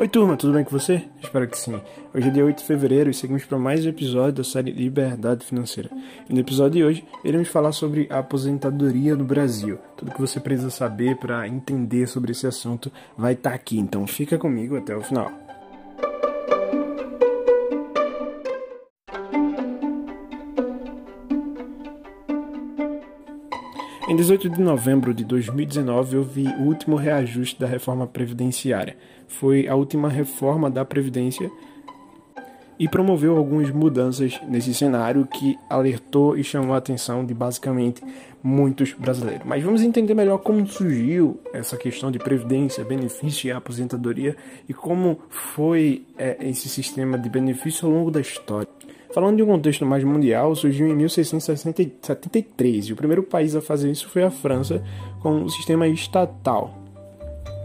Oi turma, tudo bem com você? Espero que sim. Hoje é dia 8 de fevereiro e seguimos para mais um episódio da série Liberdade Financeira. E no episódio de hoje, iremos falar sobre a aposentadoria no Brasil. Tudo que você precisa saber para entender sobre esse assunto vai estar tá aqui, então fica comigo até o final. Em 18 de novembro de 2019, houve o último reajuste da reforma previdenciária. Foi a última reforma da Previdência e promoveu algumas mudanças nesse cenário que alertou e chamou a atenção de basicamente muitos brasileiros. Mas vamos entender melhor como surgiu essa questão de previdência, benefício e aposentadoria e como foi é, esse sistema de benefício ao longo da história. Falando de um contexto mais mundial, surgiu em 1673 e o primeiro país a fazer isso foi a França com o sistema estatal.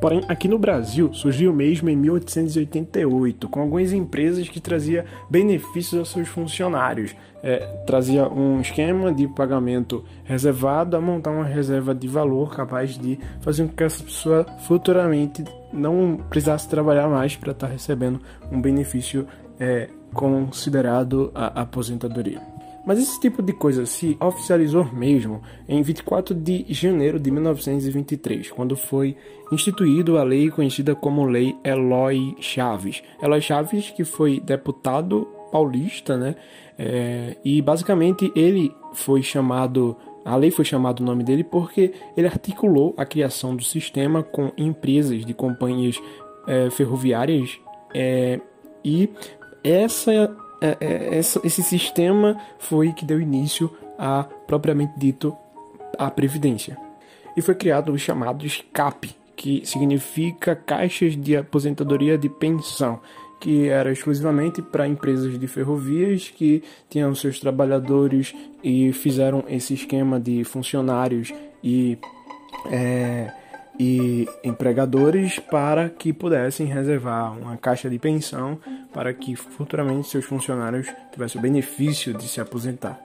Porém, aqui no Brasil surgiu mesmo em 1888, com algumas empresas que traziam benefícios aos seus funcionários. É, trazia um esquema de pagamento reservado a montar uma reserva de valor capaz de fazer com que essa pessoa futuramente não precisasse trabalhar mais para estar tá recebendo um benefício é, considerado a aposentadoria. Mas esse tipo de coisa se oficializou mesmo em 24 de janeiro de 1923, quando foi instituído a lei conhecida como Lei Eloy Chaves. Eloy Chaves, que foi deputado paulista, né? É, e basicamente ele foi chamado, a lei foi chamado o nome dele porque ele articulou a criação do sistema com empresas de companhias é, ferroviárias é, e essa, é, é, essa, esse sistema foi que deu início a, propriamente dito, a Previdência. E foi criado os chamados CAP, que significa Caixas de Aposentadoria de Pensão, que era exclusivamente para empresas de ferrovias que tinham seus trabalhadores e fizeram esse esquema de funcionários e é, e empregadores para que pudessem reservar uma caixa de pensão para que futuramente seus funcionários tivessem o benefício de se aposentar.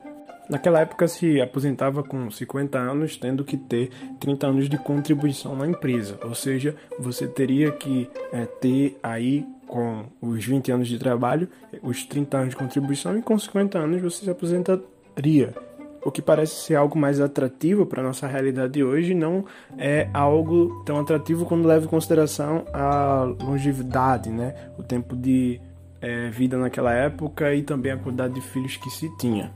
Naquela época se aposentava com 50 anos, tendo que ter 30 anos de contribuição na empresa, ou seja, você teria que é, ter aí com os 20 anos de trabalho, os 30 anos de contribuição e com 50 anos você se aposentaria o que parece ser algo mais atrativo para nossa realidade de hoje não é algo tão atrativo quando leva em consideração a longevidade, né? O tempo de é, vida naquela época e também a quantidade de filhos que se tinha.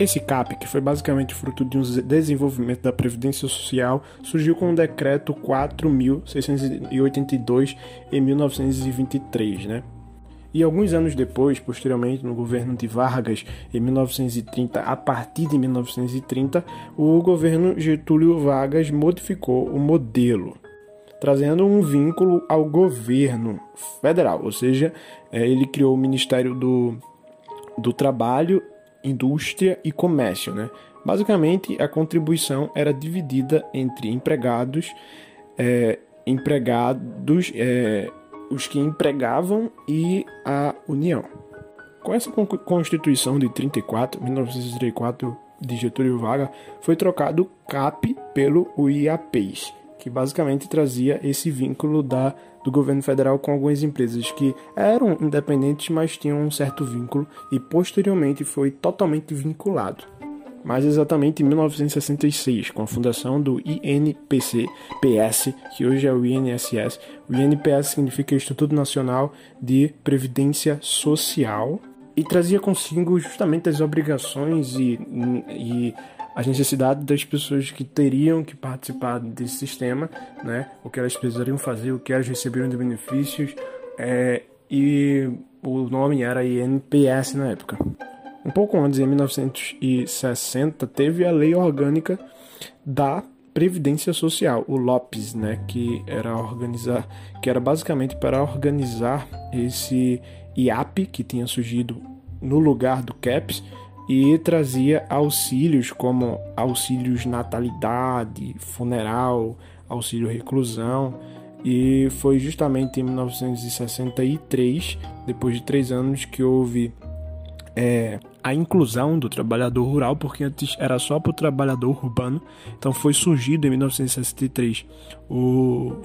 Esse CAP, que foi basicamente fruto de um desenvolvimento da Previdência Social, surgiu com o Decreto 4.682 em 1923, né? E alguns anos depois, posteriormente, no governo de Vargas, em 1930, a partir de 1930, o governo Getúlio Vargas modificou o modelo, trazendo um vínculo ao governo federal, ou seja, é, ele criou o Ministério do, do Trabalho, Indústria e Comércio. Né? Basicamente, a contribuição era dividida entre empregados, é, empregados é, os que empregavam e a União. Com essa Constituição de 34, 1934 de Getúlio Vargas, foi trocado o CAP pelo UIAPES, que basicamente trazia esse vínculo da, do governo federal com algumas empresas que eram independentes, mas tinham um certo vínculo e posteriormente foi totalmente vinculado mais exatamente em 1966, com a fundação do INPC-PS, que hoje é o INSS. O INPS significa Instituto Nacional de Previdência Social e trazia consigo justamente as obrigações e, e as necessidades das pessoas que teriam que participar desse sistema, né? o que elas precisariam fazer, o que elas receberiam de benefícios, é, e o nome era INPS na época. Um pouco antes, em 1960, teve a Lei Orgânica da Previdência Social, o LOPES, né, que era organizar, que era basicamente para organizar esse IAP que tinha surgido no lugar do CAPS e trazia auxílios como auxílios natalidade, funeral, auxílio reclusão. E foi justamente em 1963, depois de três anos, que houve é, a inclusão do trabalhador rural, porque antes era só para o trabalhador urbano. Então foi surgido em 1963 o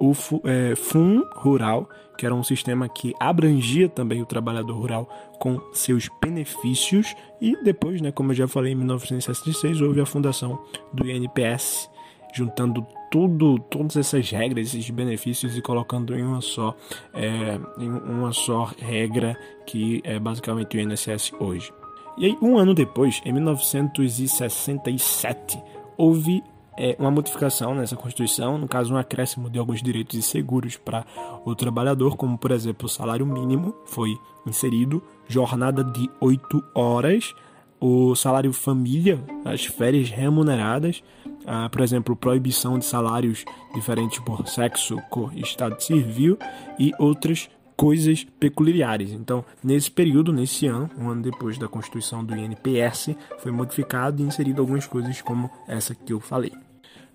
o é, FUN Rural, que era um sistema que abrangia também o trabalhador rural com seus benefícios, e depois, né, como eu já falei, em 1966 houve a fundação do INPS, juntando tudo, todas essas regras, esses benefícios e colocando em uma só, é, em uma só regra que é basicamente o INSS hoje. E aí, um ano depois, em 1967, houve é, uma modificação nessa Constituição, no caso, um acréscimo de alguns direitos e seguros para o trabalhador, como, por exemplo, o salário mínimo foi inserido, jornada de 8 horas, o salário família, as férias remuneradas, ah, por exemplo, proibição de salários diferentes por sexo, cor estado civil e outras coisas peculiares. Então, nesse período, nesse ano, um ano depois da constituição do INPS, foi modificado e inserido algumas coisas como essa que eu falei.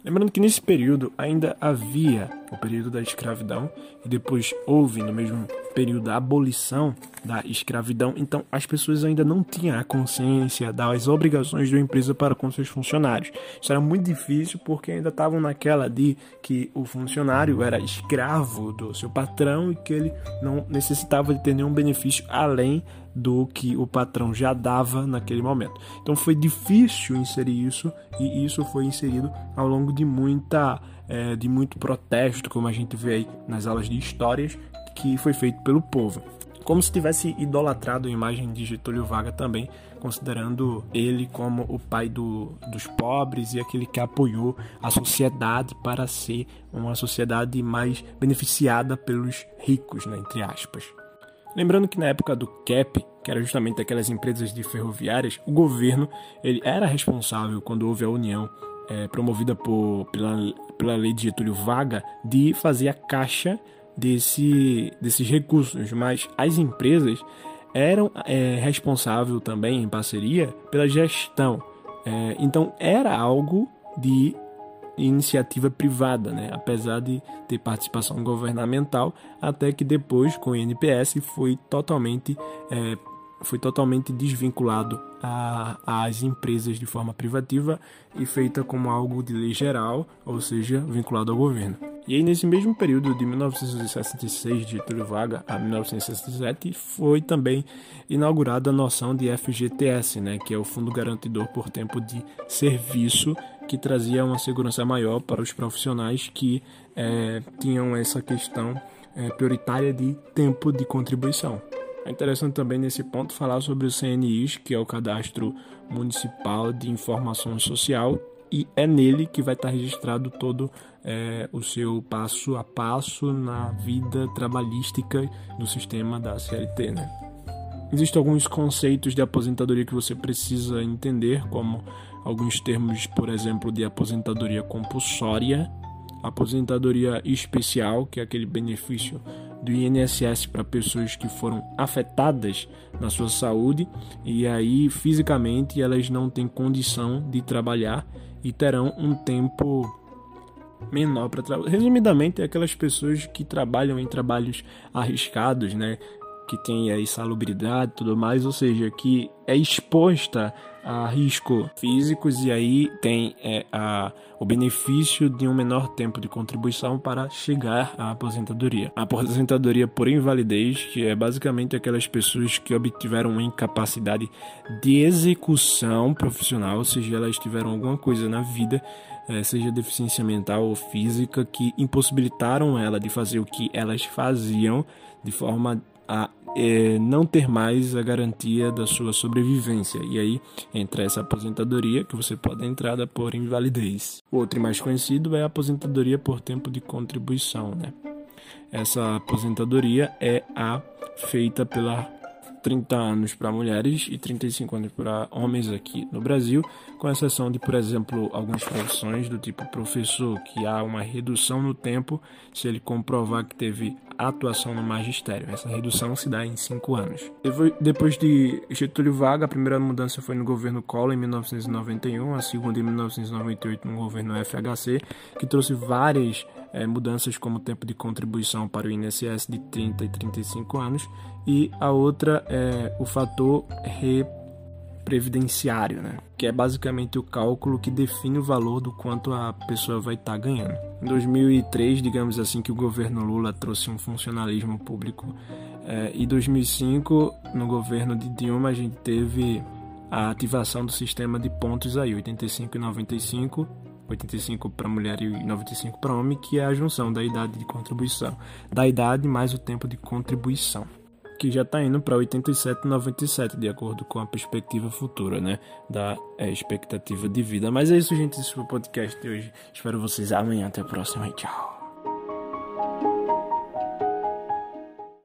Lembrando que nesse período ainda havia o período da escravidão e depois houve no mesmo período a abolição da escravidão, então as pessoas ainda não tinham a consciência das obrigações da empresa para com seus funcionários. Isso era muito difícil porque ainda estavam naquela de que o funcionário era escravo do seu patrão e que ele não necessitava de ter nenhum benefício além do que o patrão já dava naquele momento. Então foi difícil inserir isso e isso foi inserido ao longo de muita é, de muito protesto, como a gente vê aí nas aulas de histórias, que foi feito pelo povo. Como se tivesse idolatrado a imagem de Getúlio Vargas também, considerando ele como o pai do, dos pobres e aquele que apoiou a sociedade para ser uma sociedade mais beneficiada pelos ricos, né, entre aspas. Lembrando que na época do CAP, que era justamente aquelas empresas de ferroviárias, o governo ele era responsável quando houve a união é, promovida por, pela, pela lei de Getúlio Vargas de fazer a caixa desse, desses recursos, mas as empresas eram é, responsáveis também em parceria pela gestão. É, então era algo de iniciativa privada, né? apesar de ter participação governamental, até que depois, com o INPS, foi totalmente, é, foi totalmente desvinculado às empresas de forma privativa e feita como algo de lei geral, ou seja, vinculado ao governo. E aí, nesse mesmo período de 1966, de Getúlio Vargas a 1967, foi também inaugurada a noção de FGTS, né, que é o Fundo Garantidor por Tempo de Serviço, que trazia uma segurança maior para os profissionais que é, tinham essa questão é, prioritária de tempo de contribuição. É interessante também nesse ponto falar sobre o CNIS, que é o Cadastro Municipal de Informação Social, e é nele que vai estar registrado todo é, o seu passo a passo na vida trabalhística do sistema da CLT. Né? Existem alguns conceitos de aposentadoria que você precisa entender, como alguns termos, por exemplo, de aposentadoria compulsória, aposentadoria especial, que é aquele benefício do INSS para pessoas que foram afetadas na sua saúde e aí fisicamente elas não têm condição de trabalhar e terão um tempo menor para trabalhar. Resumidamente, é aquelas pessoas que trabalham em trabalhos arriscados, né? Que tem aí salubridade e tudo mais, ou seja, que é exposta a risco físicos e aí tem é, a, o benefício de um menor tempo de contribuição para chegar à aposentadoria. A aposentadoria por invalidez, que é basicamente aquelas pessoas que obtiveram uma incapacidade de execução profissional, ou seja, elas tiveram alguma coisa na vida é, seja deficiência mental ou física, que impossibilitaram ela de fazer o que elas faziam de forma a é, não ter mais a garantia da sua sobrevivência. E aí entra essa aposentadoria que você pode entrar por invalidez. O outro mais conhecido é a aposentadoria por tempo de contribuição. Né? Essa aposentadoria é a feita pela 30 anos para mulheres e 35 anos para homens aqui no Brasil, com exceção de, por exemplo, algumas profissões do tipo professor, que há uma redução no tempo se ele comprovar que teve atuação no magistério. Essa redução se dá em 5 anos. Depois de Getúlio Vargas, a primeira mudança foi no governo Collor em 1991, a segunda em 1998 no governo FHC, que trouxe várias é, mudanças como tempo de contribuição para o INSS de 30 e 35 anos, e a outra é o fator re previdenciário, né? Que é basicamente o cálculo que define o valor do quanto a pessoa vai estar tá ganhando. Em 2003, digamos assim, que o governo Lula trouxe um funcionalismo público. É, e 2005, no governo de Dilma, a gente teve a ativação do sistema de pontos aí, 85 e 95, 85 para mulher e 95 para homem, que é a junção da idade de contribuição, da idade mais o tempo de contribuição que já está indo para 87,97 de acordo com a perspectiva futura, né, da é, expectativa de vida. Mas é isso, gente, esse foi o podcast de hoje. Espero vocês amanhã. Até a próxima e tchau.